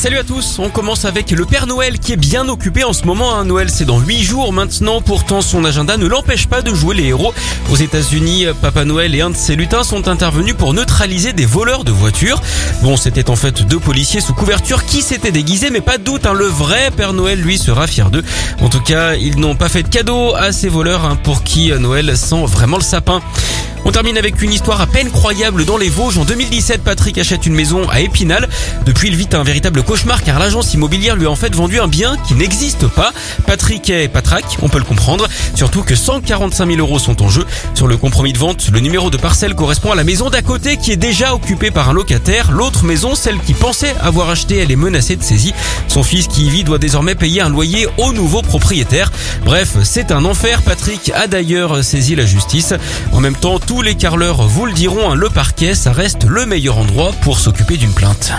Salut à tous, on commence avec le Père Noël qui est bien occupé en ce moment. Un Noël c'est dans 8 jours maintenant, pourtant son agenda ne l'empêche pas de jouer les héros. Aux États-Unis, Papa Noël et un de ses lutins sont intervenus pour neutraliser des voleurs de voitures. Bon, c'était en fait deux policiers sous couverture qui s'étaient déguisés, mais pas de doute, hein, le vrai Père Noël lui sera fier d'eux. En tout cas, ils n'ont pas fait de cadeau à ces voleurs hein, pour qui Noël sent vraiment le sapin. On termine avec une histoire à peine croyable dans les Vosges. En 2017, Patrick achète une maison à Épinal. Depuis, il vit un véritable cauchemar car l'agence immobilière lui a en fait vendu un bien qui n'existe pas. Patrick est patraque, on peut le comprendre. Surtout que 145 000 euros sont en jeu. Sur le compromis de vente, le numéro de parcelle correspond à la maison d'à côté qui est déjà occupée par un locataire. L'autre maison, celle qui pensait avoir acheté, elle est menacée de saisie. Son fils qui y vit doit désormais payer un loyer au nouveau propriétaire. Bref, c'est un enfer. Patrick a d'ailleurs saisi la justice. En même temps, tous les carleurs vous le diront, hein, le parquet, ça reste le meilleur endroit pour s'occuper d'une plainte.